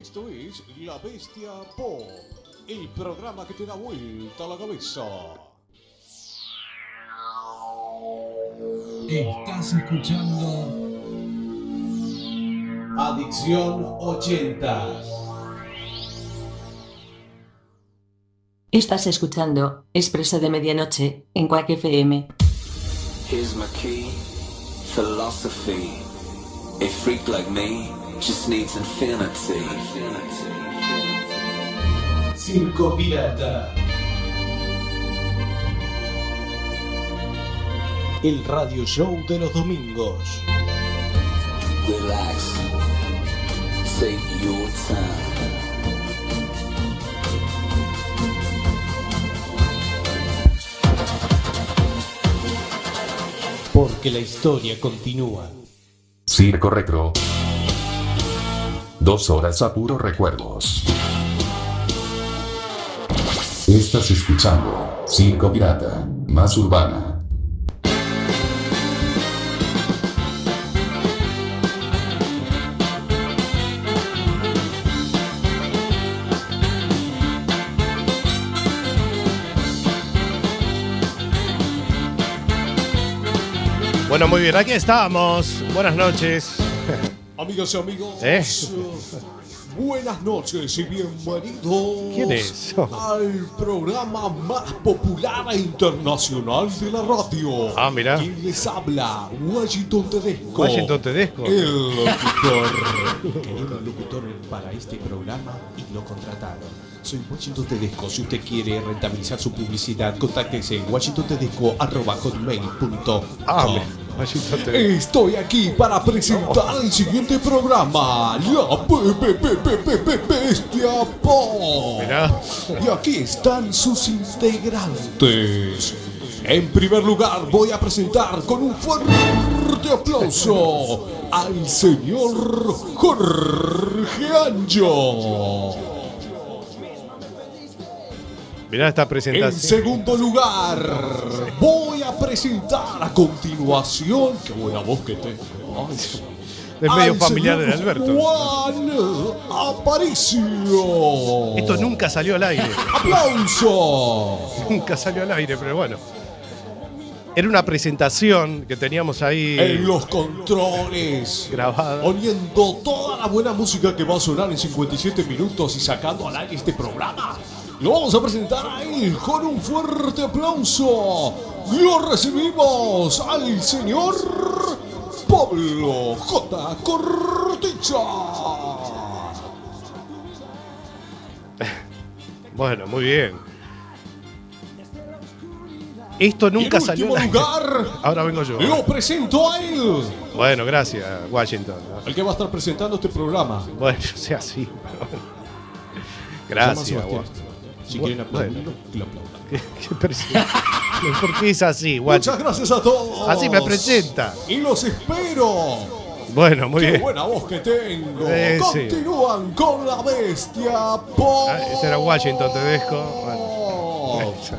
Esto es La Bestia Pop, el programa que te da vuelta a la cabeza. Estás escuchando Adicción 80. Estás escuchando Expreso de Medianoche en Quack FM. Here's my key, philosophy. A freak like me just needs infinity. Circo Pirata. El radio show de los domingos. Relax. Take your time. Porque la historia continúa. Circo Retro. Dos horas a puro recuerdos. Estás escuchando Circo Pirata, más urbana. Bueno, muy bien, aquí estamos. Buenas noches. Amigas y amigos, ¿Eh? buenas noches y bienvenidos ¿Quién es? al programa más popular e internacional de la radio. Ah, mira. ¿Quién les habla? Washington Tedesco. Washington Tedesco. El locutor. Querido locutor para este programa y lo contrataron. Soy Washington Tedesco. Si usted quiere rentabilizar su publicidad, contáctese en washingtontedesco.com. Ah. Estoy aquí para presentar el siguiente programa, la Bestia Pop. Y aquí están sus integrantes. En primer lugar, voy a presentar con un fuerte aplauso al señor Jorge Anjo. Mirá esta En presentación. segundo lugar, voy a presentar a continuación. Qué buena voz que tengo. Es medio familiar de Alberto. Juan Aparicio. Esto nunca salió al aire. ¡Aplauso! Nunca salió al aire, pero bueno. Era una presentación que teníamos ahí En los controles. grabada. Poniendo toda la buena música que va a sonar en 57 minutos y sacando al aire este programa. Lo vamos a presentar a él con un fuerte aplauso. Lo recibimos al señor Pablo J. Corticha. Bueno, muy bien. Esto nunca en salió último al aire. lugar, Ahora vengo yo. lo presento a él. Bueno, gracias, Washington. El que va a estar presentando este programa. Bueno, sea así. Gracias, Si Bueno, quieren aplaudirlo, que lo aplaudan. ¿Qué- qué? ¿Por qué es así, Washington? Muchas gracias a todos. Así me presenta. Y los espero. Bueno, muy Qué bien. buena voz que tengo. Eh, sí. Continúan con la bestia pop. Ah, ese era Washington Tedesco. Bueno.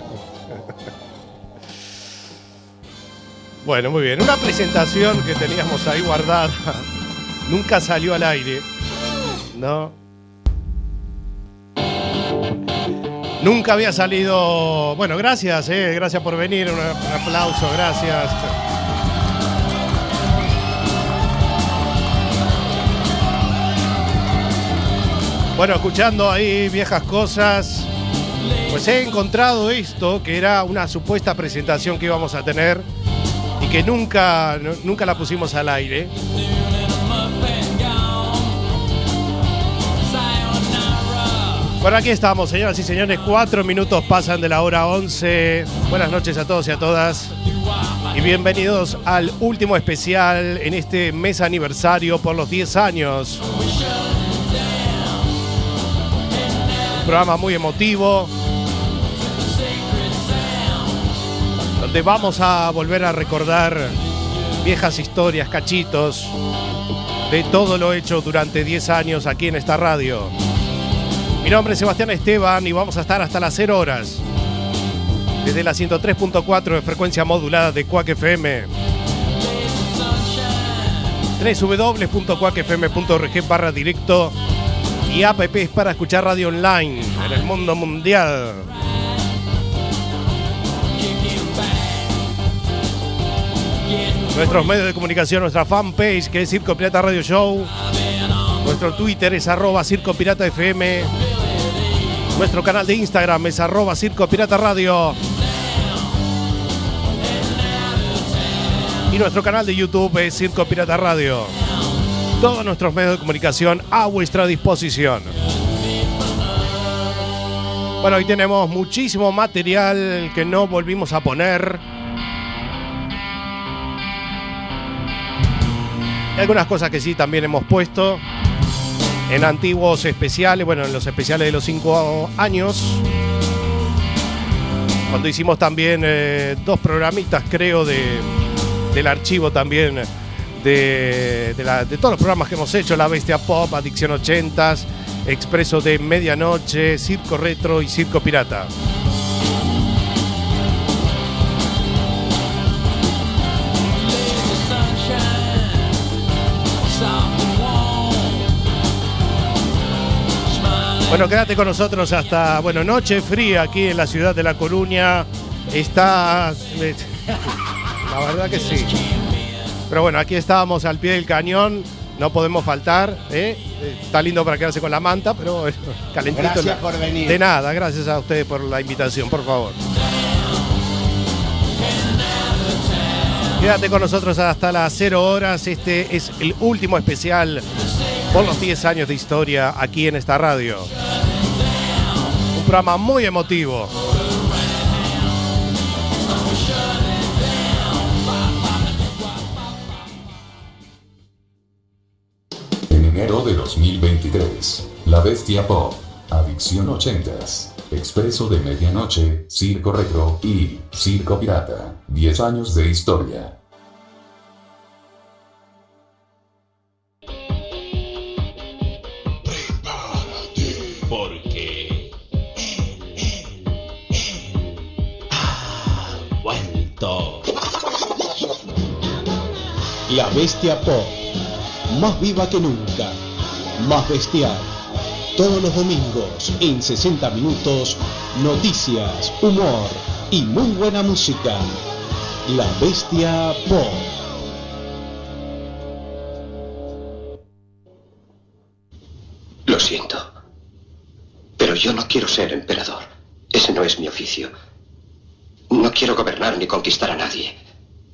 Bueno, muy bien. Una presentación que teníamos ahí guardada. Nunca salió al aire. ¿No? Nunca había salido. Bueno, gracias, eh, gracias por venir. Un, aplauso, gracias. Bueno, escuchando ahí viejas cosas, pues he encontrado esto, que era una supuesta presentación que íbamos a tener y que nunca, nu- nunca la pusimos al aire. Bueno, aquí estamos, señoras y señores. Cuatro minutos pasan de la hora 11. Buenas noches a todos y a todas. Y bienvenidos al último especial en este mes aniversario por los 10 años. Un programa muy emotivo. Donde vamos a volver a recordar viejas historias, cachitos de todo lo hecho durante 10 años aquí en esta radio. Mi nombre es Sebastián Esteban y vamos a estar hasta las 0 horas. Desde la 103.4 de frecuencia modulada de Quack FM. www.cuacfm.org barra directo y apps para escuchar radio online en el mundo mundial. Nuestros medios de comunicación, nuestra fanpage que es Circo Pirata Radio Show. Nuestro Twitter es arroba Circo Pirata FM. Nuestro canal de Instagram es arroba Circo Pirata Radio. Y nuestro canal de YouTube es Circo Pirata Radio. Todos nuestros medios de comunicación a vuestra disposición. Bueno, hoy tenemos muchísimo material que no volvimos a poner. Y algunas cosas que sí también hemos puesto en antiguos especiales, bueno, en los especiales de los cinco años. Cuando hicimos también eh, dos programitas, creo, de, del archivo también de, de, de todos los programas que hemos hecho, La Bestia Pop, Adicción 80s, Expreso de Medianoche, Circo Retro y Circo Pirata. Bueno, quédate con nosotros hasta, bueno, noche fría aquí en la ciudad de La Coruña. Está... La verdad que sí. Pero bueno, aquí estábamos al pie del cañón, no podemos faltar. ¿eh? Está lindo para quedarse con la manta, pero calentito. Gracias la- por venir. De nada, gracias a ustedes por la invitación, por favor. Quédate con nosotros hasta las 0 horas. Este es el último especial por los 10 años de historia aquí en esta radio. Un programa muy emotivo. En enero de 2023, La Bestia Pop, Adicción 80s, Expreso de Medianoche, Circo Retro y Circo Pirata, 10 años de historia. Bestia Pop. Más viva que nunca. Más bestial. Todos los domingos, en 60 minutos, noticias, humor y muy buena música. La Bestia Pop. Lo siento. Pero yo no quiero ser emperador. Ese no es mi oficio. No quiero gobernar ni conquistar a nadie,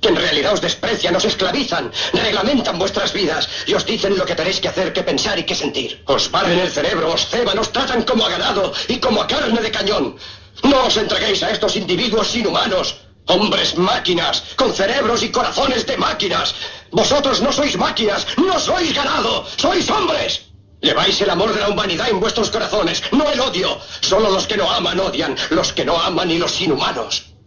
que en realidad os desprecian, os esclavizan, reglamentan vuestras vidas y os dicen lo que tenéis que hacer, que pensar y que sentir. Os barren el cerebro, os ceban, os tratan como a ganado y como a carne de cañón. No os entreguéis a estos individuos inhumanos. Hombres máquinas, con cerebros y corazones de máquinas. Vosotros no sois máquinas, no sois ganado, sois hombres. Lleváis el amor de la humanidad en vuestros corazones, no el odio. Solo los que no aman odian, los que no aman y los inhumanos.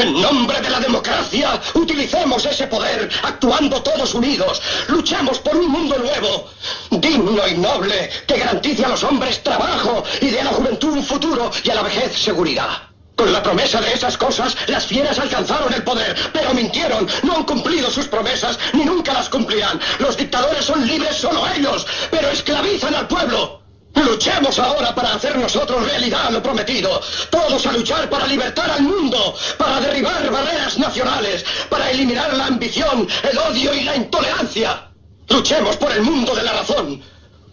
En nombre de la democracia, utilicemos ese poder, actuando todos unidos. Luchamos por un mundo nuevo, digno y noble, que garantice a los hombres trabajo y dé a la juventud un futuro y a la vejez seguridad. Con la promesa de esas cosas, las fieras alcanzaron el poder, pero mintieron, no han cumplido sus promesas, ni nunca las cumplirán. Los dictadores son libres solo ellos, pero esclavizan al pueblo. Luchemos ahora para hacer nosotros realidad lo prometido. Todos a luchar para libertar al mundo, para derribar barreras nacionales, para eliminar la ambición, el odio y la intolerancia. Luchemos por el mundo de la razón.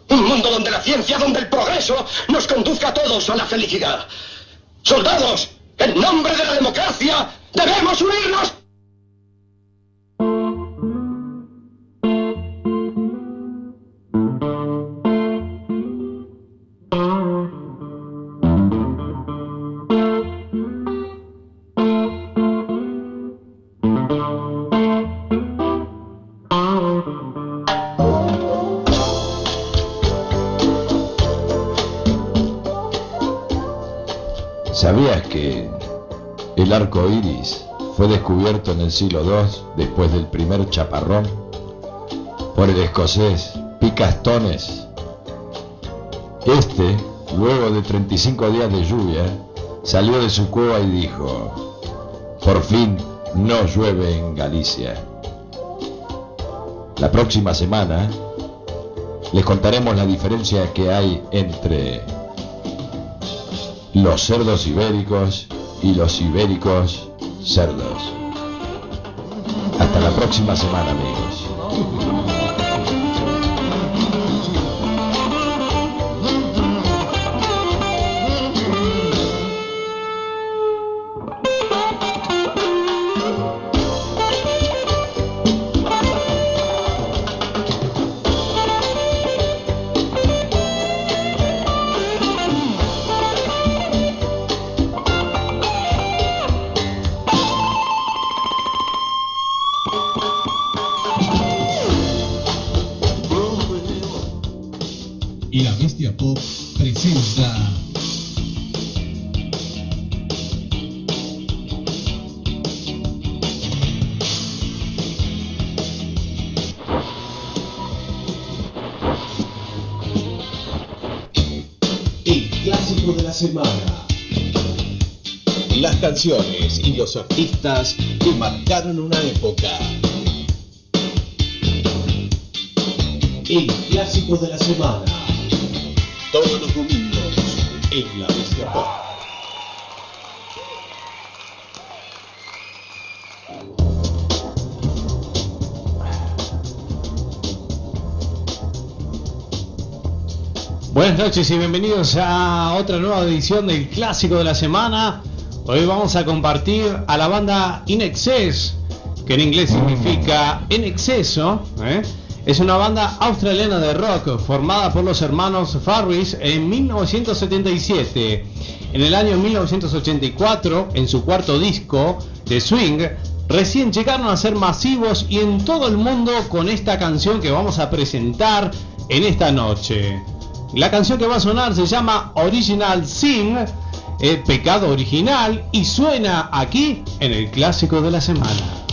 Un mundo donde la ciencia, donde el progreso nos conduzca a todos a la felicidad. Soldados, en nombre de la democracia, debemos unirnos. Descubierto en el siglo II después del primer chaparrón por el escocés Picastones? Este, luego de 35 días de lluvia, salió de su cueva y dijo, por fin no llueve en Galicia. La próxima semana les contaremos la diferencia que hay entre los cerdos ibéricos y los ibéricos cerdos. Hasta la próxima semana, amigos. Canciones y los artistas que marcaron una época. El clásico de la semana. Todos los domingos en La Bestia Pop. Buenas noches y bienvenidos a otra nueva edición del Clásico de la Semana. Hoy vamos a compartir a la banda In Excess, que en inglés significa en exceso. ¿eh? Es una banda australiana de rock formada por los hermanos Farris en 1977. En el año 1984, en su cuarto disco, The Swing, recién llegaron a ser masivos y en todo el mundo con esta canción que vamos a presentar en esta noche. La canción que va a sonar se llama Original Sin, eh, Pecado Original, y suena aquí en el Clásico de la Semana.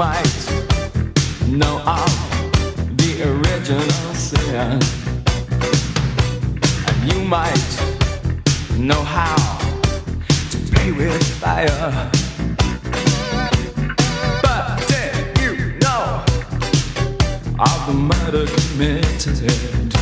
Might know of the original sin. And you might know how to play with fire. But did you know of the murder committed?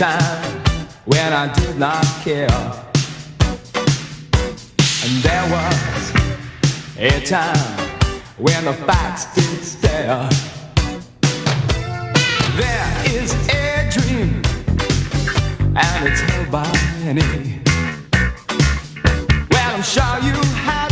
Time when I did not care. And there was a time when the facts didn't stare. There is a dream, and it's held by many. Well, I'm sure you have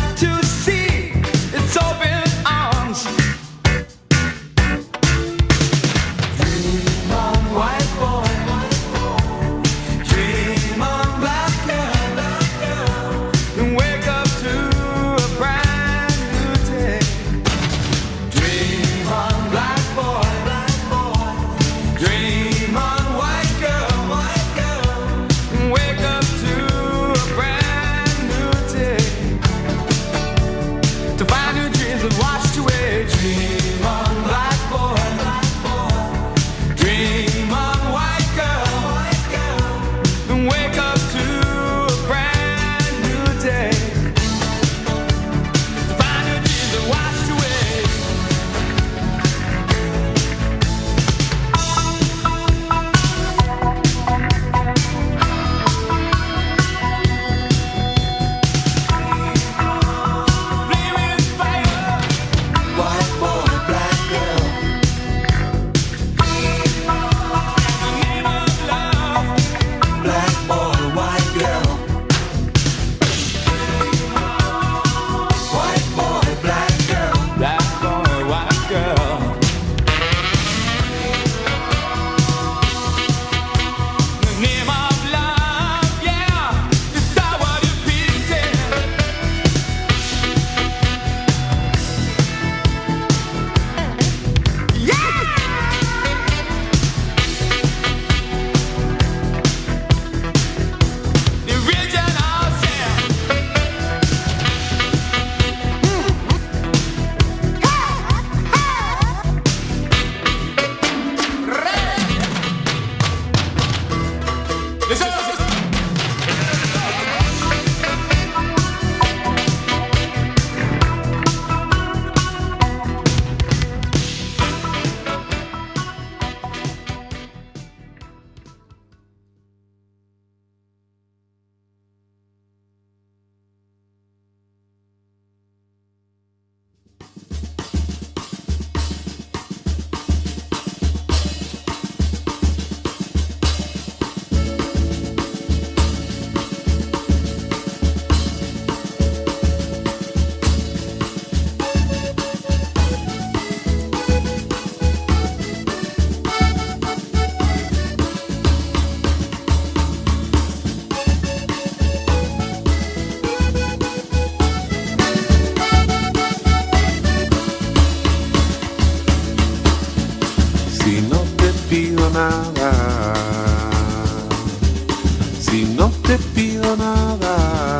si no te pido nada,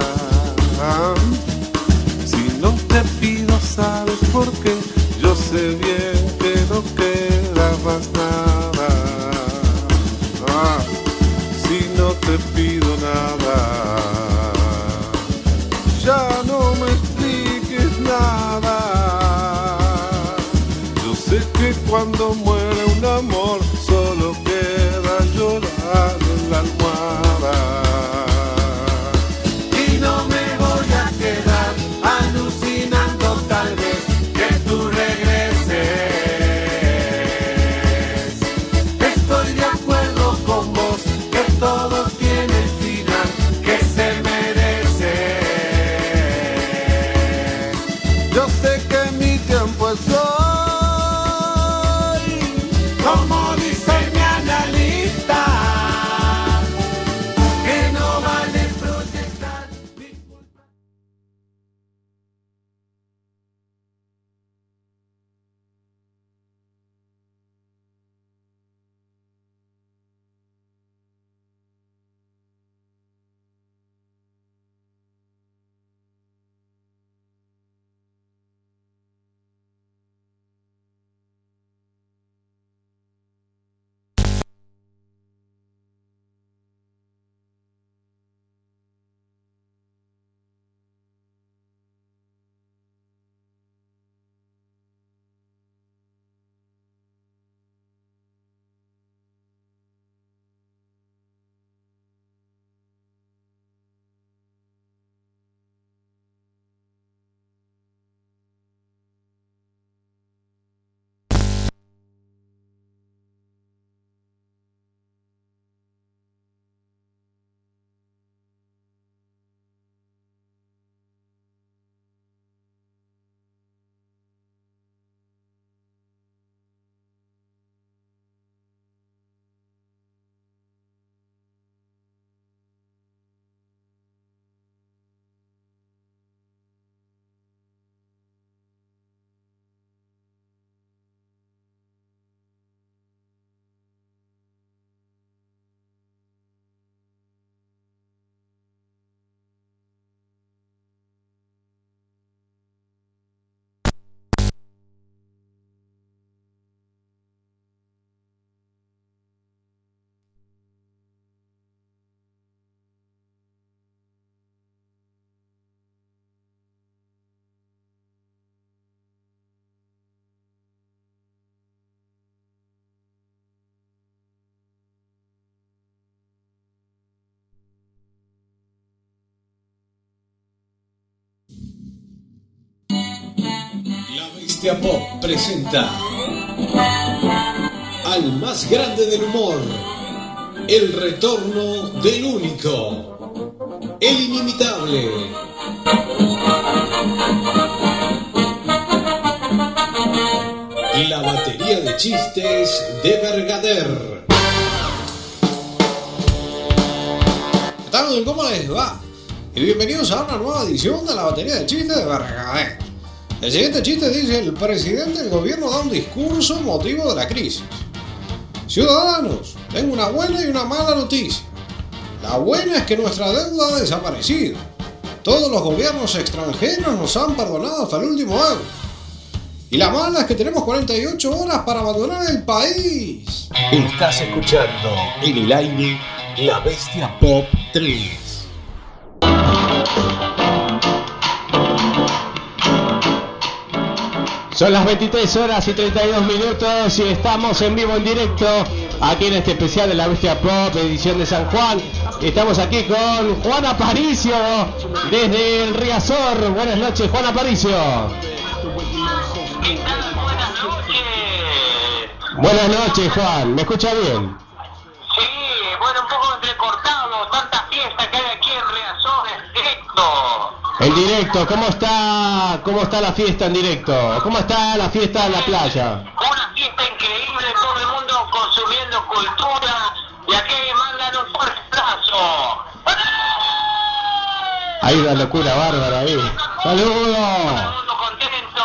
si no te pido, sabes por qué, yo sé bien que no queda más nada. Si no te pido nada, ya no me expliques nada. Yo sé que cuando muere Bestia Pop presenta al más grande del humor, el retorno del único, el inimitable. La batería de chistes de Bergader. ¿Cómo les va? Y bienvenidos a una nueva edición de la batería de chistes de Bergader. El siguiente chiste dice, el presidente del gobierno da un discurso motivo de la crisis. Ciudadanos, tengo una buena y una mala noticia. La buena es que nuestra deuda ha desaparecido. Todos los gobiernos extranjeros nos han perdonado hasta el último euro. Y la mala es que tenemos 48 horas para abandonar el país. Estás escuchando en el aire La Bestia Pop 3. Son las 23 horas y 32 minutos y estamos en vivo en directo aquí en este especial de la Bestia Pop, edición de San Juan. Estamos aquí con Juan Aparicio desde el Riazor. Buenas noches, Juan Aparicio. Buenas noches, Juan. ¿Me escucha bien? Sí, bueno, un poco entrecortado, tanta fiesta hay En directo, ¿cómo está, ¿cómo está la fiesta en directo? ¿Cómo está la fiesta en la playa? Una fiesta increíble, todo el mundo consumiendo cultura y aquí mandan un fuerte abrazo. Hay una locura bárbara ahí. ¡Saludos! Contento,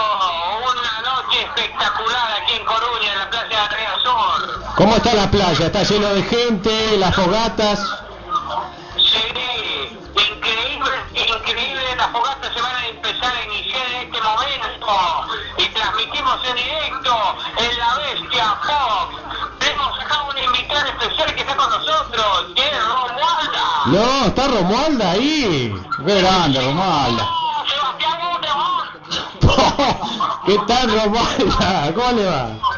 una noche espectacular aquí en Coruña, en la playa de Riazor. ¿Cómo está la playa? ¿Está lleno de gente? ¿Las fogatas? Sí, increíble, increíble, las fogatas se van a empezar a iniciar en este momento y transmitimos en directo en La Bestia Pop. Tenemos acá un invitado especial que está con nosotros, que es Romualda. No, está Romualda ahí. Qué grande, Romualda. ¿Qué tal, Romualda? ¿Cómo le va?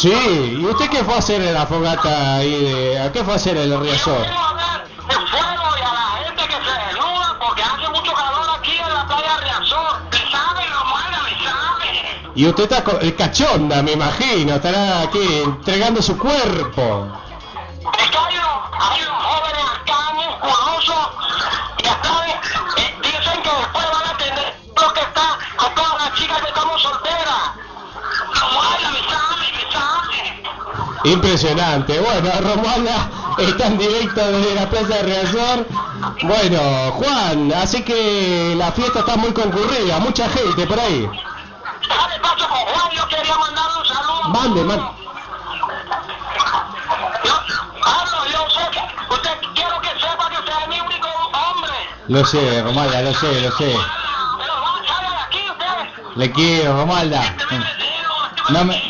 Sí, ¿y usted qué fue a hacer en la fogata ahí? De, ¿A qué fue a hacer en el Riazor? El fuego y a la gente que se desnuda porque hace mucho calor aquí en la playa Riazor. ¿Me sabe, Romualda? ¿Me sabe? Y usted está co- eh, cachonda, me imagino, estará aquí entregando su cuerpo. Impresionante. Bueno, Romualda está en directo desde la plaza de Riazor. Bueno, Juan, así que la fiesta está muy concurrida, mucha gente por ahí. Dale paso con Juan, yo quería mandarle un saludo. Mande, mande. Carlos, yo sé que usted quiero que sepa que usted es mi único hombre. Lo sé, Romualda, lo sé, lo sé. Le quiero, Romualda. No, me,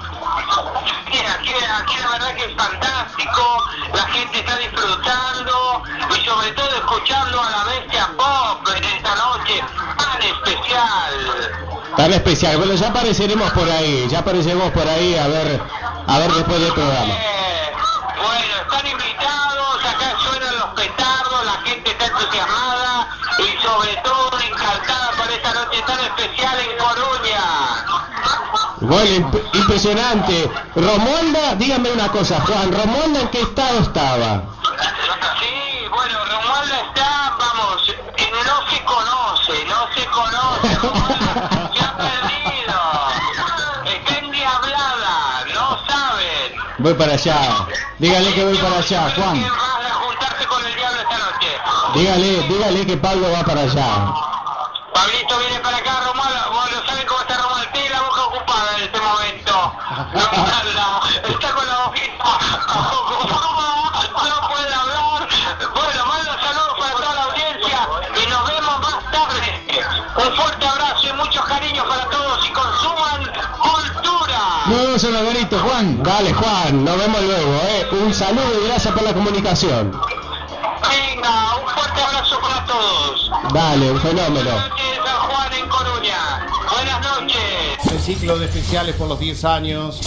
Tan especial. Bueno, ya apareceremos por ahí, ya apareceremos por ahí a ver, a ver después del programa. Bueno, están invitados, acá suenan los petardos, la gente está entusiasmada y sobre todo encantada por esta noche tan especial en Coruña. Bueno, imp- impresionante. Romualda, dígame una cosa, Juan, ¿Romualda en qué estado estaba? Voy para allá. Dígale que voy para allá, Juan. Dígale, dígale que Pablo va para allá. Pablito viene para acá, Romualda, bueno, ¿saben cómo está Romualda? Tiene la boca ocupada en este momento. Romualda, está con la boquita ocupada, no puede hablar. Bueno, mando saludos para toda la audiencia y nos vemos más tarde. Un fuerte abrazo y muchos cariños para todos y consuman cultura. Dale, Juan, nos vemos luego, ¿eh? Un saludo y gracias por la comunicación. Venga, un fuerte abrazo para todos. Dale, un fenómeno. San Juan en Coruña. Buenas noches. El ciclo de especiales por los 10 años.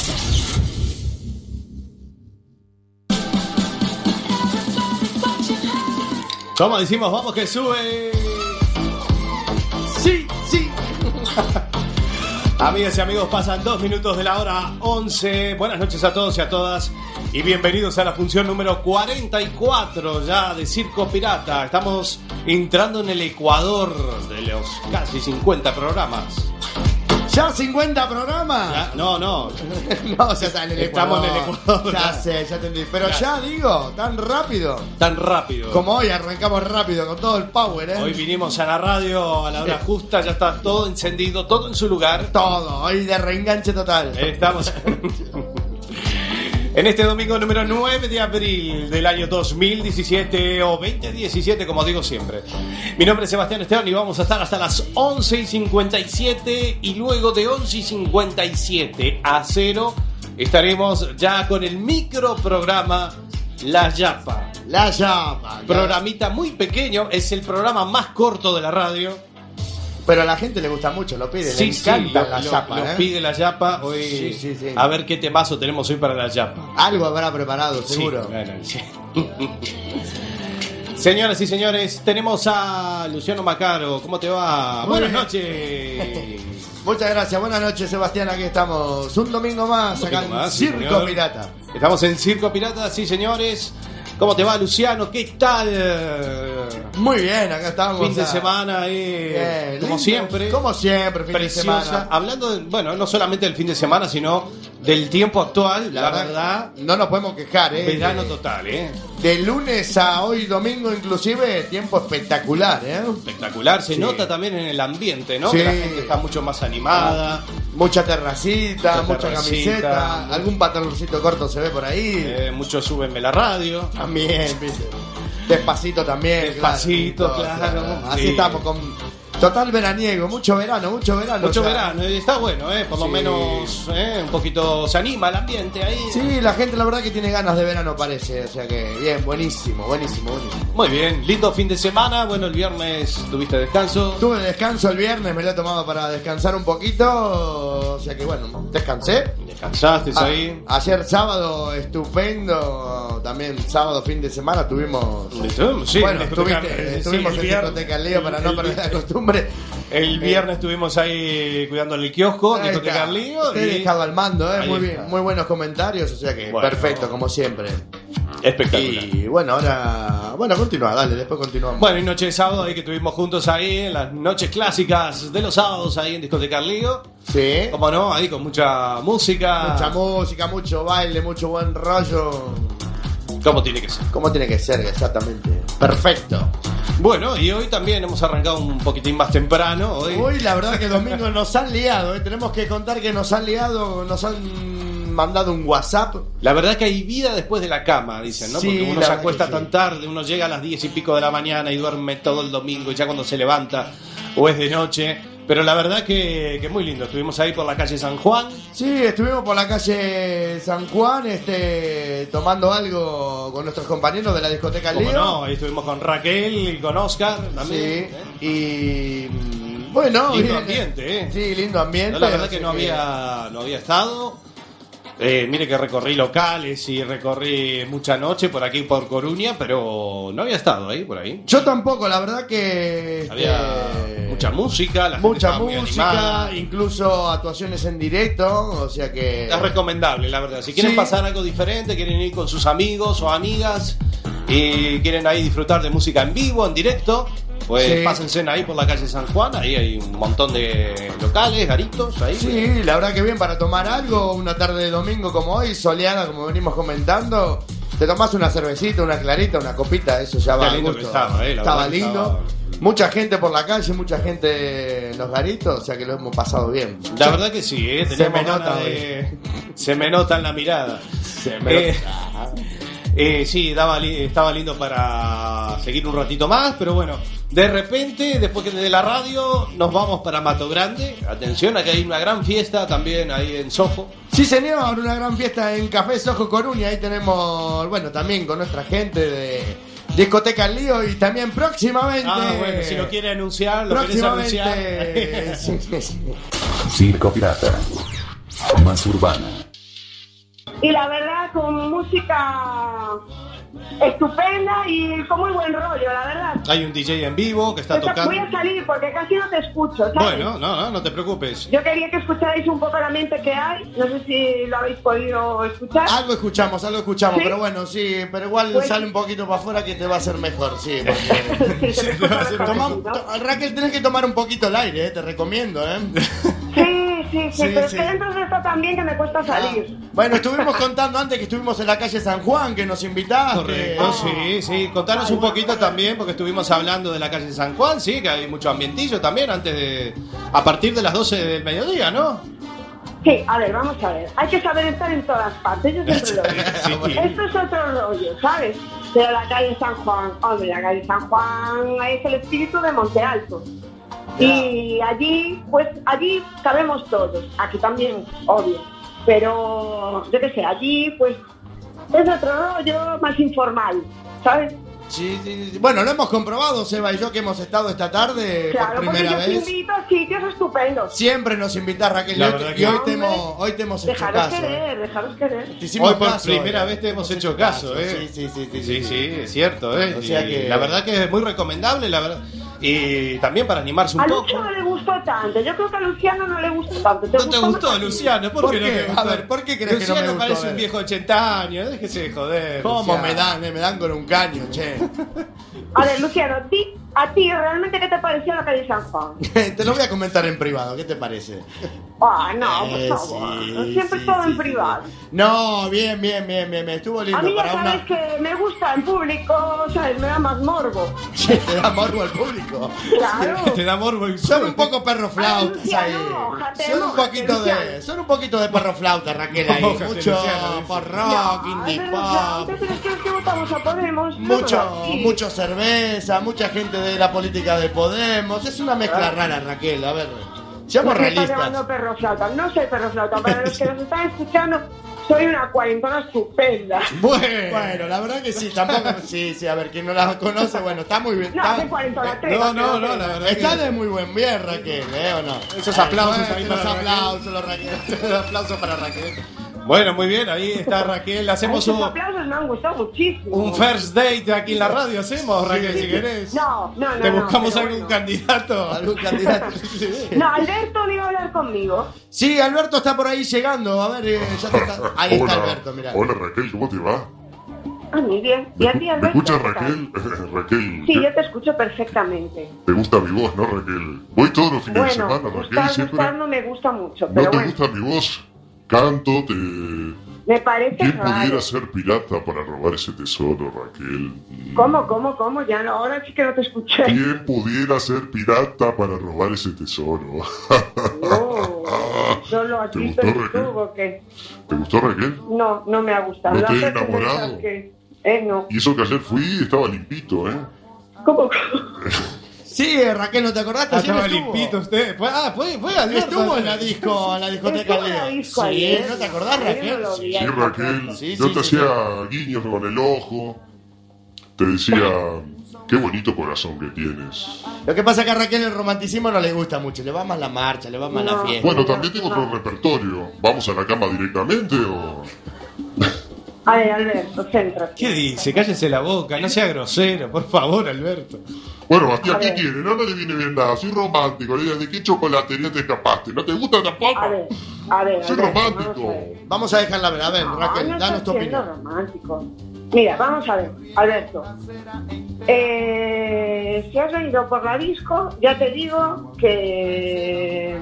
¿Cómo decimos? Vamos que sube. Sí, sí. Amigas y amigos, pasan dos minutos de la hora 11. Buenas noches a todos y a todas. Y bienvenidos a la función número 44 ya de Circo Pirata. Estamos entrando en el Ecuador de los casi 50 programas. ¿Ya 50 programas? Ya- no, no. No, ya está en el Estamos Ecuador. en el Ecuador. Ya sé, ya entendí. Pero Ya. ya digo, tan rápido. Tan rápido. Como hoy arrancamos rápido, con todo el power, ¿eh? Hoy vinimos a la radio a la hora justa, ya está todo encendido, todo en su lugar. Todo, hoy de reenganche total. Estamos en este domingo número 9 de abril del año 2017 o 2017, como digo siempre. Mi nombre es Sebastián Esteban y vamos a estar hasta las 11 y 57 y luego de 11 y 57 a 0 estaremos ya con el micro programa La Yapa. La llama. Programita muy pequeño, es el programa más corto de la radio. Pero a la gente le gusta mucho, lo pide, Sí, le sí, encanta lo, la lo- chapa, lo ¿eh? pide la Yapa. Hoy, Sí, sí, sí. A ver qué temazo tenemos hoy para la Yapa. Algo habrá preparado, Sí, seguro. sí. Señoras y señores, tenemos a Luciano Macaro. ¿Cómo te va? Muy Buenas bien. noches. Muchas gracias, buenas noches Sebastián, aquí estamos un domingo más Un acá domingo en más, sí, Circo señor. Pirata. Estamos en Circo Pirata, sí, señores. ¿Cómo te va, Luciano? ¿Qué tal? Muy bien, acá estamos. Fin de semana Bien, como lindo. siempre. Como siempre, fin de Preciosa. semana. Hablando, de- bueno, no solamente del fin de semana, sino del tiempo actual, la, verdad, No nos podemos quejar, ¿eh? verano total, ¿eh? De lunes a hoy domingo inclusive, tiempo espectacular, ¿eh? Espectacular, se Sí. nota también en el ambiente, ¿no? Sí. Que la gente está mucho más animada. Mucha terracita, Mucha camiseta, algún pantaloncito corto se ve por ahí. Eh, muchos súbenme la radio. También, viste. Despacito también. Despacito, claro. claro. Así Sí. estamos con total veraniego, mucho verano, mucho verano. Mucho verano, y está bueno, ¿eh? Por lo Sí. menos ¿eh? un poquito se anima el ambiente ahí. Sí, la gente la verdad que tiene ganas de verano parece, o sea que bien, buenísimo, buenísimo, buenísimo. Muy bien, lindo fin de semana. Bueno, el viernes tuviste descanso. Tuve descanso el viernes, me lo he tomado para descansar un poquito, o sea que bueno, descansé. Descansaste Ah, ahí. Ayer sábado estupendo, también sábado fin de semana tuvimos... Sí, bueno, estuviste- sí, estuvimos el en discoteca al lío para no perder la costumbre. El viernes estuvimos ahí cuidando el kiosco, Ahí discoteca está. lío. Ustedes y- dejaba al mando, ¿eh? Ahí muy está. bien, muy buenos comentarios, o sea que Bueno. perfecto, como siempre. Espectacular. Y bueno, ahora. Bueno, continúa, dale, después continuamos. Bueno, y noche de sábado ahí que estuvimos juntos ahí, en las noches clásicas de los sábados ahí en Discoteca Lío. Sí. Como no, ahí con mucha música. Mucha música, mucho baile, mucho buen rollo. Como tiene que ser. Como tiene que ser, exactamente. Perfecto. Bueno, y hoy también hemos arrancado un poquitín más temprano. Hoy, la verdad que domingo nos han liado, ¿eh? Tenemos que contar que nos han liado, nos han mandado un WhatsApp. La verdad que hay vida después de la cama, dicen, ¿no? Sí, Porque uno se acuesta tan tarde, uno llega a las diez y pico de la mañana y duerme todo el domingo y ya cuando se levanta o es de noche. Pero la verdad que, que muy lindo. Estuvimos ahí por la calle San Juan. Sí, estuvimos por la calle San Juan, este, tomando algo con nuestros compañeros de la discoteca Lío. no, ahí estuvimos con Raquel y con Oscar también. Sí, y mm, bueno, Lindo bien. ambiente, ¿eh? Sí, lindo ambiente. No, la verdad que no había, no había estado. Eh, mire que recorrí locales y recorrí mucha noche por aquí por Coruña, pero no había estado ahí por ahí. Yo tampoco, la verdad que este, Había mucha música, la mucha música, incluso actuaciones en directo, o sea que Es recomendable, la verdad. Si quieren Sí. pasar algo diferente, quieren ir con sus amigos o amigas y quieren ahí disfrutar de música en vivo, en directo, pues Sí. pásense ahí por la calle San Juan. Ahí hay un montón de locales, garitos ahí. Sí, la verdad que bien para tomar algo, una tarde de domingo como hoy, soleada como venimos comentando. Te tomás una cervecita, una clarita, una copita, eso ya va lindo gusto. estaba, eh, Estaba lindo. estaba- Mucha gente por la calle, mucha gente en los garitos, o sea que lo hemos pasado bien. La verdad que sí, ¿eh? Se me nota de- Se me nota en la mirada. Se me Eh, Eh, sí, daba estaba lindo para seguir un ratito más, pero bueno, de repente, después que de la radio, nos vamos para Mato Grande. Atención, aquí hay una gran fiesta también ahí en Soho. Sí, señor, una gran fiesta en Café Sojo Coruña. Ahí tenemos, bueno, también con nuestra gente de Discoteca El Lío y también próximamente. Ah, bueno, si lo quiere anunciar, lo anunciar. Próximamente. sí, sí, sí. Circo Pirata. Más urbana. Y la verdad, con música estupenda y con muy buen rollo, la verdad. Hay un DJ en vivo que está tocando. Voy a salir porque casi no te escucho, ¿sabes? Bueno, no, no, no te preocupes. Yo quería que escucharais un poco la mente que hay. No sé si lo habéis podido escuchar. Algo escuchamos, algo escuchamos, ¿Sí? pero bueno, sí, pero igual Pues- sale un poquito para afuera que te va a hacer mejor, sí. porque- Toma- to- Raquel, tenés que tomar un poquito el aire, eh, te recomiendo, ¿eh? Sí, sí, sí, pero sí. es que dentro de esto también que me cuesta salir. Bueno, estuvimos contando antes que estuvimos en la calle San Juan, que nos invitaste. Correcto, sí, sí. Contanos un poquito también, porque estuvimos hablando de la calle San Juan, sí, que hay mucho ambientillo también antes de. a partir de las 12 del mediodía, ¿no? Sí, a ver, vamos a ver. Hay que saber estar en todas partes. Yo siempre lo digo. Sí. Esto es otro rollo, ¿sabes? Pero la calle San Juan, hombre, la calle San Juan es el espíritu de Monte Alto. Y allí, pues allí sabemos todos, aquí también, obvio. Pero, yo qué sé, allí, pues es otro rollo más informal, ¿sabes? Sí, sí, sí. Bueno, lo hemos comprobado, Seba y yo, que hemos estado esta tarde Claro, por porque primera yo te vez. invito a sitios estupendos. Siempre nos invita Raquel La y hoy- que- te hemos, hoy te hemos hecho Dejaros caso. ¿eh? querer, dejaros querer. Te hicimos Hoy por caso, primera eh. vez te hemos hecho caso, ¿eh? sí, sí, sí, sí, Sí, sí. sí, es cierto, ¿eh? O sea que- La verdad que es muy recomendable, la verdad. Y también para animarse un A poco. Lucho no le gustó tanto. Yo creo que a Luciano no le gustó tanto. ¿No te gustó, Luciano? ¿Por, ¿Por qué no qué? te gustó? A ver, ¿por qué crees que no Luciano me gustó? parece A un viejo de 80 años, déjese de joder. ¿Cómo Luciano. me dan? eh, Me dan con un caño, che. A ver, Luciano, ti, a ti realmente qué te pareció la calle San Juan? te lo voy a comentar en privado, ¿qué te parece? Ah, no, por Eh, favor. sí, Siempre sí, todo sí, en privado. No, bien, bien, bien, bien, bien. Estuvo lindo A mí ya para sabes una. que me gusta en público, ¿sabes? Me da más morbo. Te da morbo al público. Claro. Te da morbo el Son un poco perro flautas Luciano, ahí. mójate, Son un poquito de, son un poquito de perro flauta, Raquel ahí. Mucho Luciano, dice. por rock, indie pop. ¿Usted crees que es que votamos a Podemos? No, Mucho, mucho cerveza, mucha gente de la política de Podemos. Es una mezcla rara, Raquel. A ver, seamos realistas. perro flauta. No soy perro flauta. Para los que nos están escuchando, soy una cuarentona estupenda. Bueno, Bueno, la verdad que sí, tampoco. Sí, sí, a ver, quien no la conoce, bueno, está muy bien. No, está- soy cuarentona No, no, no, la verdad Está que- de muy buen bien, Raquel, ¿eh? ¿O no? Esos aplausos ahí para Raquel. aplausos, Raquel. Los aplausos para Raquel. Bueno, muy bien, ahí está Raquel. Hacemos un, aplausos me han gustado muchísimo. un first date aquí en la radio. ¿Hacemos, Raquel, si querés? No, no, no. Te no, buscamos pero algún bueno. candidato. ¿Algún candidato? No, Alberto no iba a hablar conmigo. Sí, Alberto está por ahí llegando. A ver, eh, ya te está... Ahí está Hola. Alberto, mira. Hola Raquel, ¿cómo te va? Ah, muy bien. ¿Y a ti, ¿Me Alberto? escuchas qué? Raquel? Raquel, Sí, yo te escucho perfectamente. te gusta mi voz, ¿no Raquel? Voy todos los fines de Bueno, semana, Raquel, gustar, siempre... gustar no me gusta mucho, ¿No pero te bueno, gusta mi voz? Canto, te... me parece ¿Quién raro. pudiera ser pirata para robar ese tesoro, Raquel? ¿Cómo, cómo, cómo? Ya no, ahora sí que no te escuché. ¿Quién pudiera ser pirata para robar ese tesoro? Oh, ¿Solo ¿Te gustó, Raquel? o qué? ¿Te gustó, Raquel? No, no me ha gustado. ¿No te he enamorado? que- Eh, no. Y eso que ayer fui estaba limpito, ¿eh? ¿Cómo? Sí, Raquel, ¿no te acordaste? Ah, estaba limpito usted. Fue, ah, fue, fue. Estuvo en la disco, en la discoteca disco Sí. ¿no te acordás, Raquel? Sí, Raquel, Sí, yo sí, te sí, hacía guiños con el ojo, te decía, qué bonito corazón que tienes. Lo que pasa es que a Raquel el romanticismo no le gusta mucho, le va más la marcha, le va más la fiesta. Bueno, también tengo otro repertorio. ¿Vamos a la cama directamente o...? A ver, Alberto, céntrate. ¿Qué dice? Cállese la boca, no sea grosero, por favor, Alberto. Bueno, Bastián, A ¿qué quiere? No, no le viene bien nada. Soy romántico. ¿De qué chocolatería te escapaste? ¿No te gusta tampoco? A ver, a ver, Soy Alberto, romántico. vamos a ver. Vamos a dejarla ver, a ver, No, Raquel, no danos tu estás siendo opinión. romántico. Mira, vamos a ver, Alberto. Eh, si has venido por la disco, ya te digo que,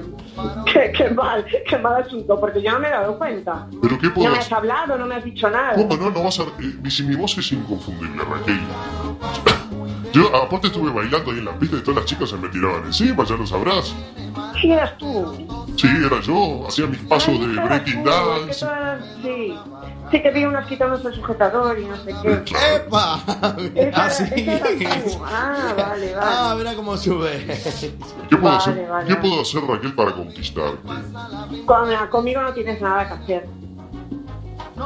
que, que mal, que mal asunto, porque yo no me he dado cuenta. ¿Pero qué No puedo me has hablado, no me has dicho nada. ¿Cómo no? No vas a... eh, si mi voz es inconfundible, Raquel. Yo aparte estuve bailando ahí en la pista y todas las chicas se me tiraban encima, ya lo sabrás. ¿Quién eras tú? Sí, era yo, hacía mis pasos de breaking dance. Sí. Sí que vi unas quitando el sujetador y no sé qué. ¡Epa! Esa- Ah, esa. Ah, vale, vale. Ah, mira cómo sube. ¿Qué puedo, Vale, hacer, vale. ¿Qué puedo hacer, Raquel, para conquistarte? Con- conmigo no tienes nada que hacer.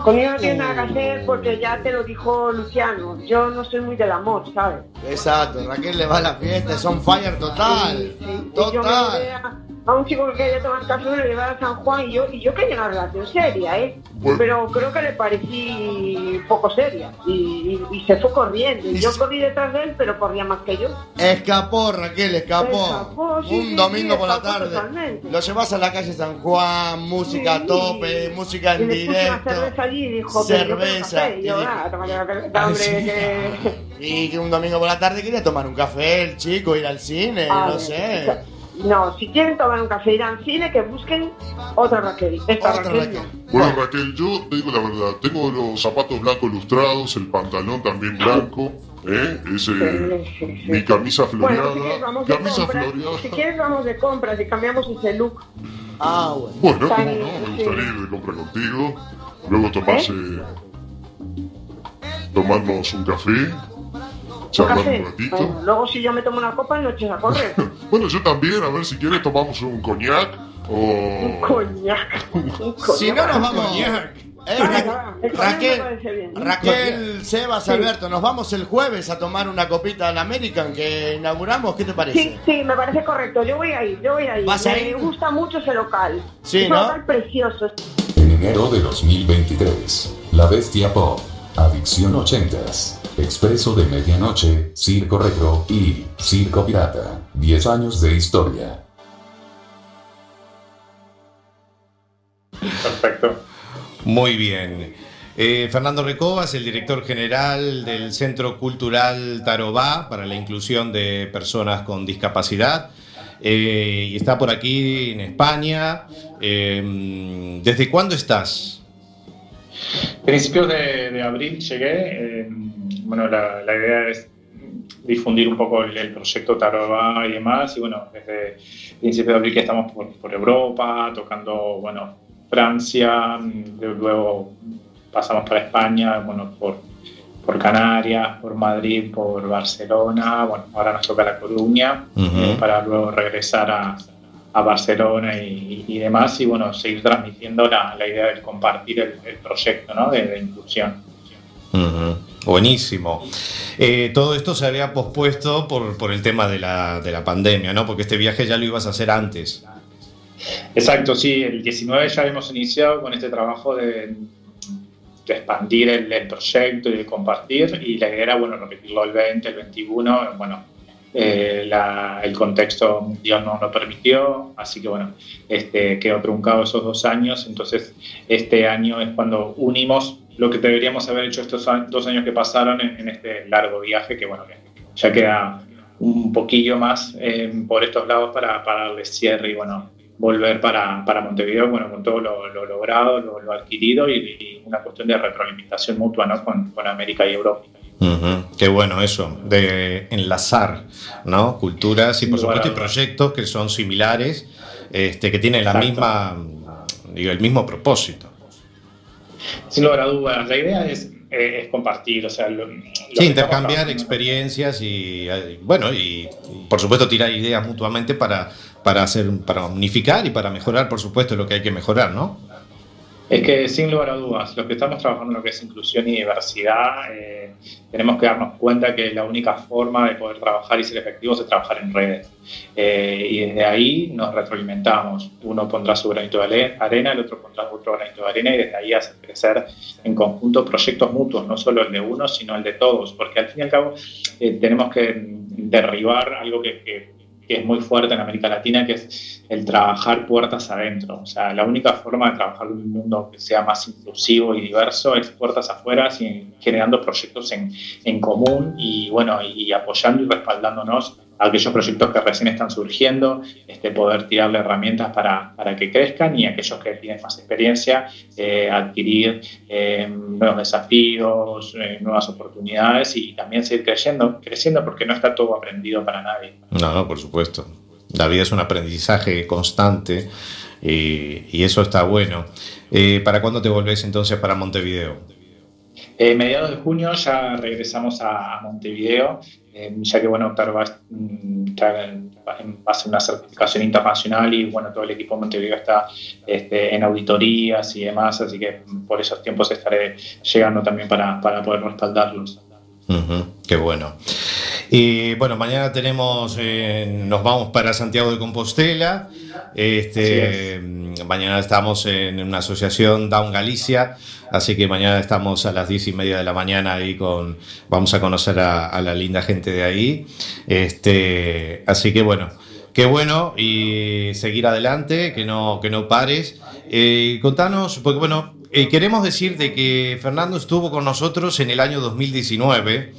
Conmigo no tienes nada que hacer porque ya te lo dijo Luciano. Yo no soy muy del amor, ¿sabes? Exacto, Raquel le va a la fiesta, es on fire total. Y yo me Total. A, un chico que quería tomar café, le llevé a San Juan y yo, y yo quería una relación seria, ¿eh? Pero creo que le parecí poco seria y, y- y se fue corriendo. Y yo corrí detrás de él, pero corría más que yo. Escapó, Raquel, escapó. Escapó, sí, Un sí, domingo sí, por la tarde. totalmente. Lo llevas a la calle San Juan, música a tope, música Y en una directo. cerveza allí y dijo, yo. Y yo, Y- ah, Ah, que... Y que un domingo por la tarde quería tomar un café, el chico, ir al cine, A no ver, sé. No, si quieren tomar un café, ir al cine, que busquen otra Raquel. Esta Otra Raquel, Raquel. no. Bueno, Raquel, yo te digo la verdad, tengo los zapatos blancos lustrados, el pantalón también blanco, ¿eh? Ese, mi camisa Bueno, floreada, si quieres, vamos de camisa compras. floreada. Si quieres, vamos de compras y cambiamos ese look. Ah, bueno. Bueno, cómo no, me gustaría ir de compra contigo, luego tomarse, tomarnos un café, ¿Un charlar un ratito. Bueno, luego, si yo me tomo una copa, no eches a correr. Bueno, yo también, a ver si quieres tomamos un coñac Un o... coñac. Un Si no nos vamos. Coñac. Eh, Ra- coñac Raquel. Raquel, Sebas, Sí. Alberto, nos vamos el jueves a tomar una copita al American que inauguramos, ¿qué te Sí, parece? sí, me parece correcto. Yo voy a ir, yo voy a ir. ¿Vas a me ir? gusta mucho ese local. Sí, es ¿no? un local precioso. En enero de 2023, La Bestia Pop, Adicción 80s, Expreso de Medianoche, Circo Retro y Circo Pirata. 10 años de historia. Perfecto. Muy bien. Eh, Fernando Recobas, el director general del Centro Cultural Tarobá para la inclusión de personas con discapacidad. Eh, y está por aquí en España. Eh, ¿Desde cuándo estás? Principios de, de abril llegué. eh, bueno, la, la idea es difundir un poco el, el proyecto Tarobá y demás. Y bueno, desde principios de abril que estamos por, por Europa, tocando, bueno, Francia, mm, luego pasamos por España, bueno, por, por Canarias, por Madrid, por Barcelona. Bueno, ahora nos toca La Coruña eh, para luego regresar a, a Barcelona y, y demás y bueno, seguir transmitiendo la, la idea de compartir el, el proyecto ¿no? de, de inclusión. Buenísimo. Eh, todo esto se había pospuesto por, por el tema de la, de la pandemia, ¿no? Porque este viaje ya lo ibas a hacer antes. Exacto, sí, el 19 ya hemos iniciado con este trabajo de, de expandir el, el proyecto y de compartir y la idea era, bueno, repetirlo el 20, el 21, bueno, eh, la- el contexto mundial no lo permitió, así que bueno, este, quedó truncado esos dos años, entonces este año es cuando unimos lo que deberíamos haber hecho estos dos años que pasaron en, este largo viaje, que bueno, ya queda un poquillo más eh, por estos lados para, para darle cierre y bueno, volver para, para Montevideo, bueno, con todo lo, lo logrado, lo, adquirido y, y una cuestión de retroalimentación mutua ¿no? con, con América y Europa. Qué bueno eso, de enlazar ¿no? culturas y por supuesto y proyectos que son similares, este, que tienen la misma, digo, el mismo propósito. Sin lugar a dudas, la idea es, eh, es compartir, o sea, lo, Sí, intercambiar experiencias y, eh, bueno, y por supuesto tirar ideas mutuamente para, para, hacer, para unificar y para mejorar, por supuesto, lo que hay que mejorar, ¿no? Es que sin lugar a dudas, los que estamos trabajando en lo que es inclusión y diversidad, eh, tenemos que darnos cuenta que la única forma de poder trabajar y ser efectivos es trabajar en redes. Eh, y desde ahí nos retroalimentamos. Uno pondrá su granito de arena, el otro pondrá otro granito de arena y desde ahí hacer crecer en conjunto proyectos mutuos, no solo el de uno, sino el de todos. Porque al fin y al cabo eh, tenemos que derribar algo que- que es muy fuerte en América Latina, que es el trabajar puertas adentro. O sea, la única forma de trabajar en un mundo que sea más inclusivo y diverso es puertas afuera, generando proyectos en, en común y, bueno, y apoyando y respaldándonos aquellos proyectos que recién están surgiendo, este, poder tirarle herramientas para, para que crezcan y aquellos que tienen más experiencia, eh, adquirir eh, nuevos desafíos, eh, nuevas oportunidades y también seguir creciendo, creciendo porque no está todo aprendido para nadie. No, no, por supuesto. La vida es un aprendizaje constante y, y eso está bueno. ¿Para cuándo te volvés entonces para Montevideo? Eh, mediados de junio ya regresamos a Montevideo, eh, ya que bueno, Octavio va, mm, a hacer una certificación internacional y bueno, todo el equipo de Montevideo está este, en auditorías y demás, así que mm, por esos tiempos estaré llegando también para, para poder respaldarlos. Ujú, qué bueno. Y bueno, mañana tenemos, eh, nos vamos para Santiago de Compostela. Este, mañana estamos en una asociación Down Galicia, así que mañana estamos a las diez y media de la mañana ahí con, vamos a conocer a, a la linda gente de ahí. Este, así que bueno, qué bueno y seguir adelante, que no, que no pares. Eh, contanos, porque bueno, eh, queremos decir de que Fernando estuvo con nosotros en el año 2019,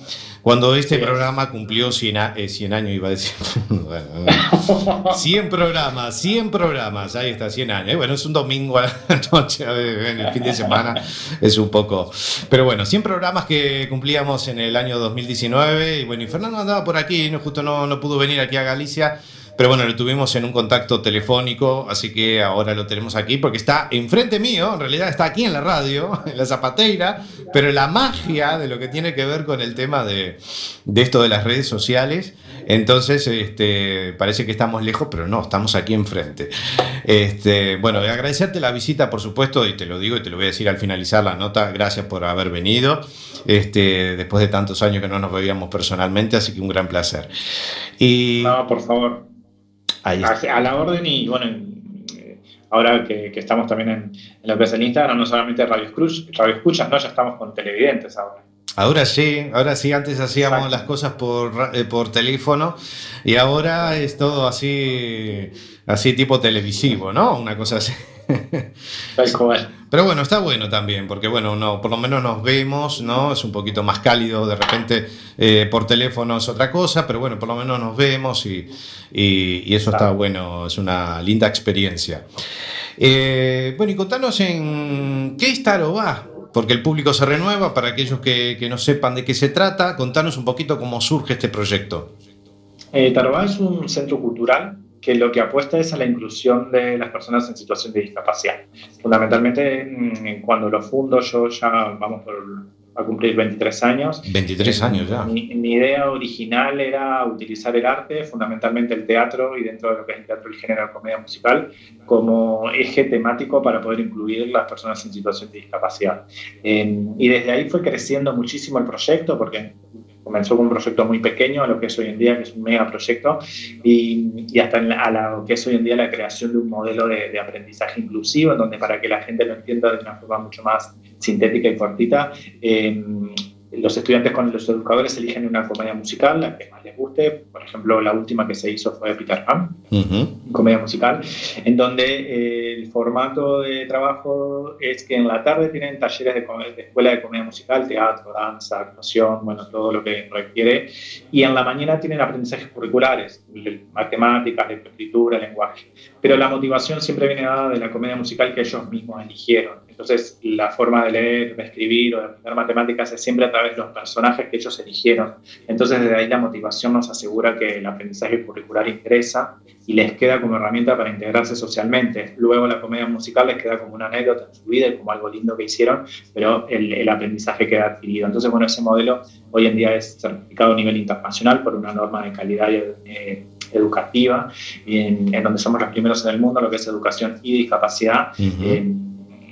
cuando este programa cumplió 100, a- eh, 100 años, iba a decir. Bueno, 100 programas, 100 programas, ahí está, 100 años. Eh, Bueno, es un domingo a la noche, en el fin de semana, es un poco. Pero bueno, 100 programas que cumplíamos en el año 2019, y bueno, y Fernando andaba por aquí, no, justo no, no pudo venir aquí a Galicia. Pero bueno, lo tuvimos en un contacto telefónico, así que ahora lo tenemos aquí porque está enfrente mío, en realidad está aquí en la radio, en la zapateira, pero la magia de lo que tiene que ver con el tema de, de esto de las redes sociales, entonces este, parece que estamos lejos, pero no, estamos aquí enfrente. Este, bueno, agradecerte la visita, por supuesto, y te lo digo y te lo voy a decir al finalizar la nota, gracias por haber venido, este, después de tantos años que no nos veíamos personalmente, así que un gran placer. Y... Por favor. Ahí a, a la orden y bueno, eh, ahora que, que estamos también en, en lo que es el Instagram, no solamente radio, escuch- radio escuchas, no, ya estamos con televidentes ahora. Ahora sí, ahora sí, antes hacíamos las cosas por, eh, por teléfono y ahora es todo así, así tipo televisivo, ¿no? Una cosa así. Pero bueno, está bueno también, porque bueno, no, por lo menos nos vemos, ¿no? Es un poquito más cálido, de repente eh, por teléfono es otra cosa, pero bueno, por lo menos nos vemos y, y- y eso está bueno, es una linda experiencia. Eh, bueno, y contanos en qué Staro va, porque el público se renueva, para aquellos que, que no sepan de qué se trata, contanos un poquito cómo surge este proyecto. Eh, Tarobá es un centro cultural que lo que apuesta es a la inclusión de las personas en situación de discapacidad. Fundamentalmente, cuando lo fundo, yo ya vamos por, a cumplir 23 años. 23 años ya. Mi, mi idea original era utilizar el arte, fundamentalmente el teatro y dentro de lo que es el teatro, el género de comedia musical, como eje temático para poder incluir las personas en situación de discapacidad. Eh, y desde ahí fue creciendo muchísimo el proyecto porque comenzó con un proyecto muy pequeño a lo que es hoy en día, que es un megaproyecto, y, y hasta a lo que es hoy en día la creación de un modelo de, de aprendizaje inclusivo, en donde para que la gente lo entienda de una forma mucho más sintética y cortita, eh, los estudiantes con los educadores eligen una comedia musical, la que más les guste. Por ejemplo, la última que se hizo fue Peter Pan, comedia musical, en donde eh, el formato de trabajo es que en la tarde tienen talleres de, de escuela de comedia musical, teatro, danza, actuación, bueno, todo lo que requiere, y en la mañana tienen aprendizajes curriculares, matemáticas, de escritura, lenguaje. Pero la motivación siempre viene dada de la comedia musical que ellos mismos eligieron. Entonces, la forma de leer, de escribir o de aprender matemáticas es siempre a través de los personajes que ellos eligieron. Entonces, desde ahí la motivación nos asegura que el aprendizaje curricular interesa y les queda como herramienta para integrarse socialmente. Luego la comedia musical les queda como una anécdota en su vida y como algo lindo que hicieron, pero el, el aprendizaje queda adquirido. Entonces, bueno, ese modelo hoy en día es certificado a nivel internacional por una norma de calidad eh, educativa, en, en donde somos los primeros en el mundo, en lo que es educación y discapacidad,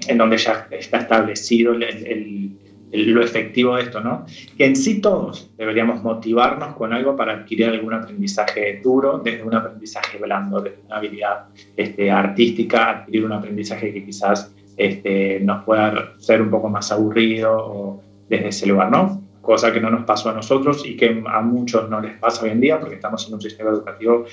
en donde ya está establecido el- lo efectivo de esto, ¿no? Que en sí todos deberíamos motivarnos con algo para adquirir algún aprendizaje duro, desde un aprendizaje blando, desde una habilidad este, artística, adquirir un aprendizaje que quizás este, nos pueda ser un poco más aburrido o desde ese lugar, ¿no? Cosa que no nos pasó a nosotros y que a muchos no les pasa hoy en día porque estamos en un sistema educativo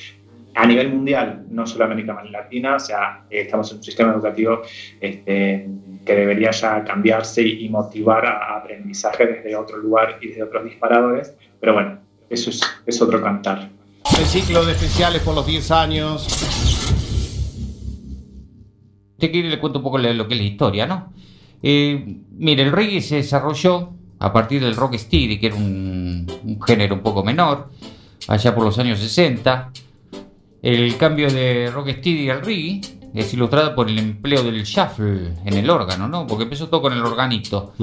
a nivel mundial, no solo América Latina, o sea, estamos en un sistema educativo este, que debería ya cambiarse y, motivar a, a aprendizaje desde otro lugar y desde otros disparadores, pero bueno, eso es, es otro cantar. El ciclo de especiales por los 10 años. Te quiero le cuento un poco lo que es la historia, ¿no? Eh, mire, el reggae se desarrolló a partir del rock steady, que era un, un género un poco menor, allá por los años 60. El cambio de rock steady al reggae es ilustrado por el empleo del shuffle en el órgano, ¿no? Porque empezó todo con el organito,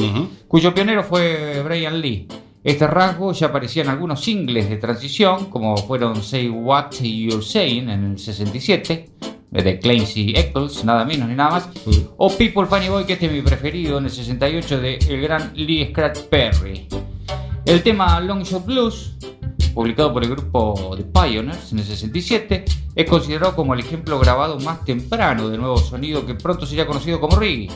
cuyo pionero fue Brian Lee. Este rasgo ya aparecía en algunos singles de transición, como fueron Say What You're Saying en el 67, de Clancy Eccles, nada menos ni nada más, o People Funny Boy, que este es mi preferido, en el 68, de el gran Lee Scratch Perry. El tema Long Shot Blues, publicado por el grupo The Pioneers en el 67, es considerado como el ejemplo grabado más temprano del nuevo sonido que pronto sería conocido como reggae.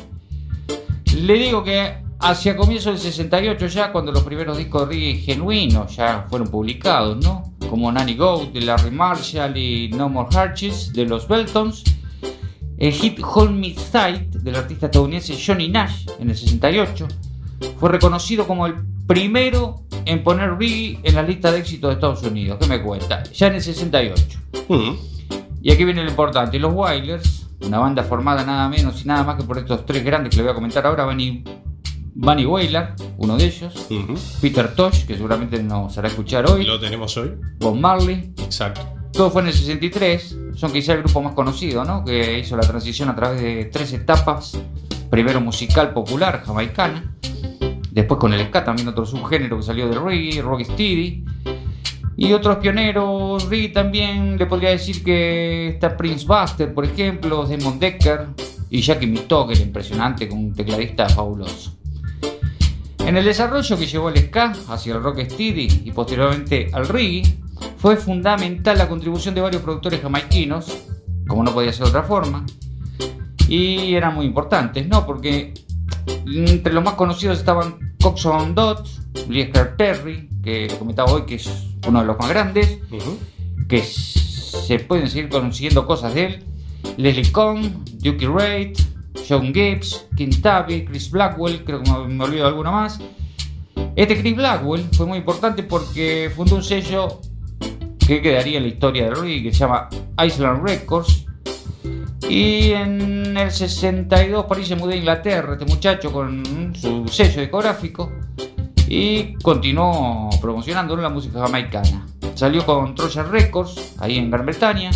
Le digo que hacia comienzos del 68 ya, cuando los primeros discos de reggae genuinos ya fueron publicados, ¿no? Como Nanny Goat de Larry Marshall y No More Arches de los Beltons, el hit Hold Me Tight del artista estadounidense Johnny Nash en el 68 fue reconocido como el primero en poner reggae en la lista de éxitos de Estados Unidos. ¿Qué me cuenta? Ya en el 68. Y aquí viene lo importante. Los Wailers, una banda formada nada menos y nada más que por estos tres grandes que le voy a comentar ahora, Bunny, Bunny Wailer, uno de ellos, Peter Tosh, que seguramente nos hará escuchar hoy, Lo tenemos hoy. Bob Marley. Exacto. Todo fue en el 63, son quizá el grupo más conocido, ¿no? Que hizo la transición a través de tres etapas. Primero musical popular, jamaicana. Después con el ska, también otro subgénero que salió del reggae, rocksteady. Y otros pioneros, reggae también, le podría decir que está Prince Buster, por ejemplo, Demon Decker y Jackie Mito, que era impresionante, con un tecladista fabuloso. En el desarrollo que llevó al ska hacia el rocksteady y posteriormente al reggae, fue fundamental la contribución de varios productores jamaiquinos, como no podía ser de otra forma, y eran muy importantes, ¿no? Porque entre los más conocidos estaban Coxon Dot, Lee Scratch Perry, que comentaba hoy que es uno de los más grandes, que se pueden seguir consiguiendo cosas de él, Leslie Cohn, Dookie Reid, John Gibbs, Tabby, Chris Blackwell, creo que me, olvido de alguno más. Este Chris Blackwell fue muy importante porque fundó un sello que quedaría en la historia del reggae que se llama Island Records. Y en el 62 por se mudó a Inglaterra este muchacho con su sello discográfico y continuó promocionando la música jamaicana. Salió con Trojan Records ahí en Gran Bretaña.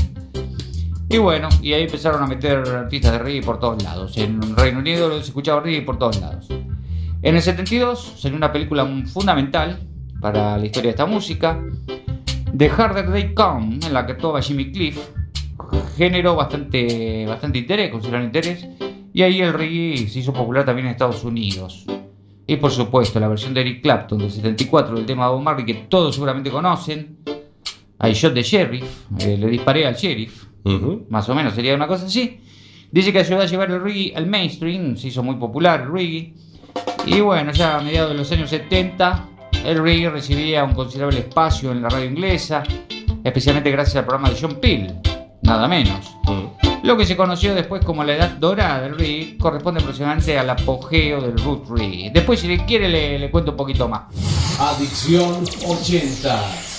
Y bueno, y ahí empezaron a meter artistas de reggae por todos lados. En Reino Unido se escuchaba reggae por todos lados. En el 72 salió una película fundamental para la historia de esta música, The Harder They Come, en la que actuaba Jimmy Cliff, generó bastante, bastante interés, interés, y ahí el reggae se hizo popular también en Estados Unidos. Y por supuesto, la versión de Eric Clapton del 74 del tema de Bob Marley, que todos seguramente conocen, I Shot the Sheriff, eh, le disparé al sheriff, más o menos sería una cosa así. Dice que ayudó a llevar el reggae al mainstream, se hizo muy popular el reggae. Y bueno, ya a mediados de los años 70, el reggae recibía un considerable espacio en la radio inglesa, especialmente gracias al programa de John Peel, nada menos. Lo que se conoció después como la edad dorada del reggae corresponde aproximadamente al apogeo del root reggae. Después, si le quiere, le, le cuento un poquito más. Adicción 80.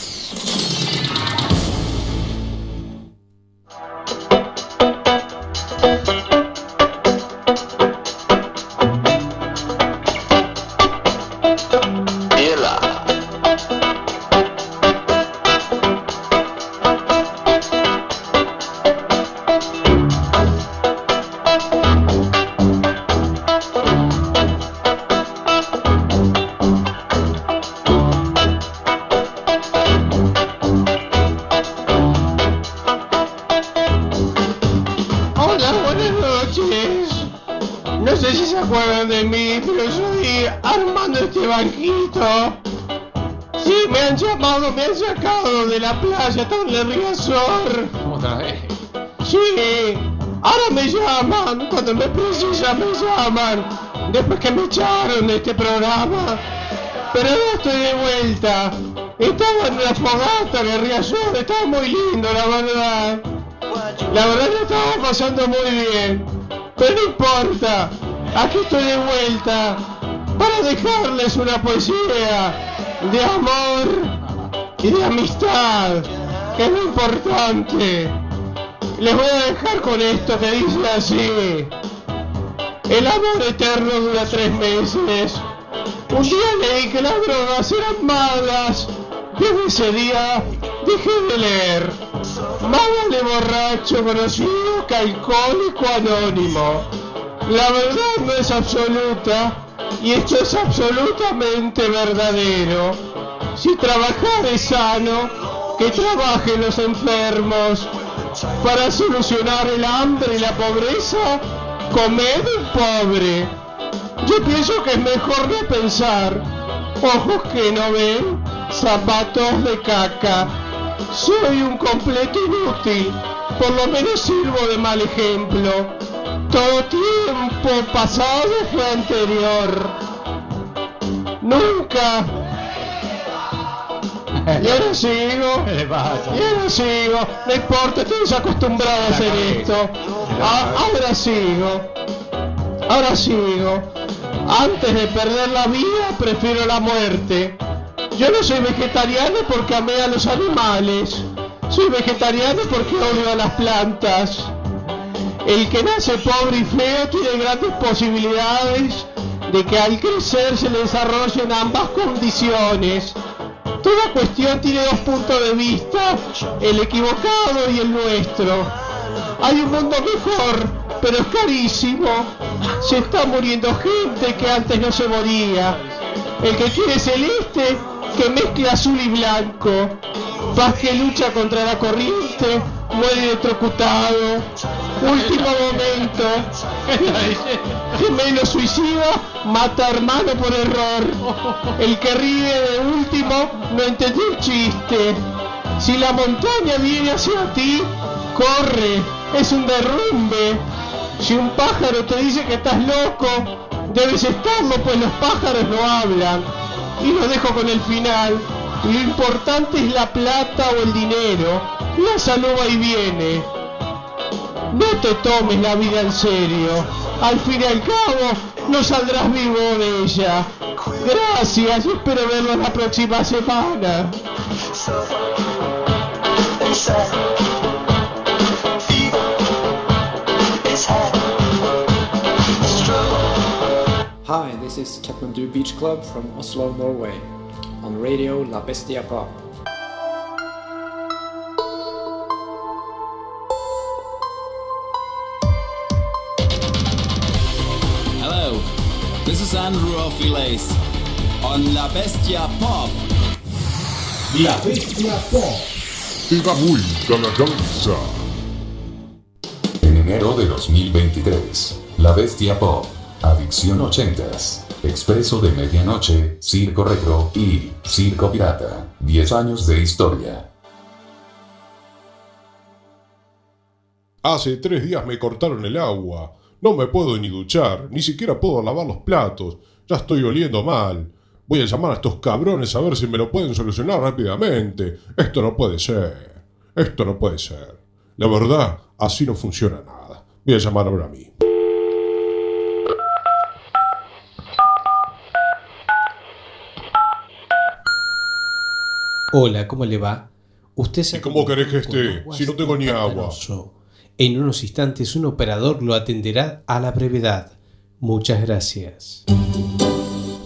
Banquito. Sí, me han llamado, me han sacado de la playa tan de Riazor. Otra vez. Sí, ahora me llaman, cuando me precisan me llaman, después que me echaron de este programa. Pero ahora estoy de vuelta. Estaba en la fogata de Riazor, estaba muy lindo, la verdad. La verdad que estaba pasando muy bien. Pero no importa, aquí estoy de vuelta para dejarles una poesía de amor y de amistad. que es lo importante. Les voy a dejar con esto que dice así. El amor eterno dura tres meses. Un día leí que las drogas eran malas. Desde ese día dejé de leer. Más vale borracho conocido que alcohólico anónimo. La verdad no es absoluta y esto es absolutamente verdadero. Si trabajar es sano, que trabajen los enfermos. Para solucionar el hambre y la pobreza, comed pobre. Yo pienso que es mejor no pensar. Ojos que no ven, zapatos de caca. Soy un completo inútil. Por lo menos sirvo de mal ejemplo. Todo tiempo pasado fue anterior. Nunca. Y ahora sigo. Y ahora sigo. No importa, estoy acostumbrado a hacer esto. A- ahora sigo. Ahora sigo. Antes de perder la vida, prefiero la muerte. Yo no soy vegetariano porque amé a los animales. Soy vegetariano porque odio a las plantas. El que nace pobre y feo tiene grandes posibilidades de que al crecer se le desarrollen ambas condiciones. Toda cuestión tiene dos puntos de vista, el equivocado y el nuestro. Hay un mundo mejor, pero es carísimo. Se está muriendo gente que antes no se moría. El que quiere celeste, que mezcla azul y blanco. Paz que lucha contra la corriente, electrocutado. Último momento. Gemelo suicida, mata a hermano por error. El que ríe de último no entendió el chiste. Si la montaña viene hacia ti, corre, es un derrumbe. Si un pájaro te dice que estás loco, debes estarlo, pues los pájaros no hablan. Y lo dejo con el final. Lo importante es la plata o el dinero. La salud va y viene. No te tomes la vida en serio. Al fin y al cabo, no saldrás vivo de ella. Gracias espero verlos la próxima semana. Hi, this is Kathmandu Beach Club from Oslo, Norway, on radio La Bestia Pop. Hello, this is Andrew Ophiles on La Bestia Pop. La Bestia Pop. Te da vuelta la cabeza. En enero de 2023, La Bestia Pop, Adicción 80s, Expreso de Medianoche, Circo Retro y Circo Pirata. 10 años de historia. Hace tres días me cortaron el agua. No me puedo ni duchar, ni siquiera puedo lavar los platos. Ya estoy oliendo mal. Voy a llamar a estos cabrones a ver si me lo pueden solucionar rápidamente. Esto no puede ser. Esto no puede ser. La verdad, así no funciona nada. Voy a llamar ahora a mí. Hola, ¿cómo le va? Usted se ¿Y cómo querés que esté? Si no tengo ni agua. En unos instantes un operador lo atenderá a la brevedad. Muchas gracias.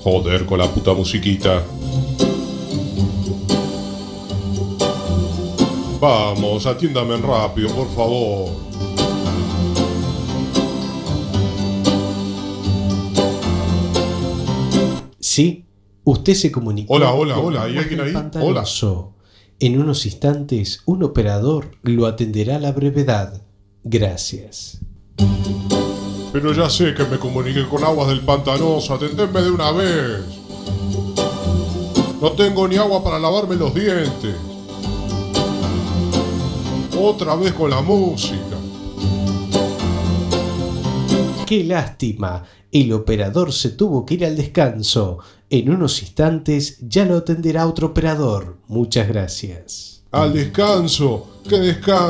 Joder con la puta musiquita. Vamos, atiéndame rápido, por favor. Sí, usted se comunicó. Hola, hola, con hola, ¿hay alguien ahí? Pantanoso. En unos instantes un operador lo atenderá a la brevedad. Gracias. Pero ya sé que me comuniqué con aguas del pantanoso, atendedme de una vez. No tengo ni agua para lavarme los dientes. Otra vez con la música. Qué lástima. El operador se tuvo que ir al descanso. En unos instantes ya lo atenderá otro operador. Muchas gracias. Al descanso. ¿Qué descanso?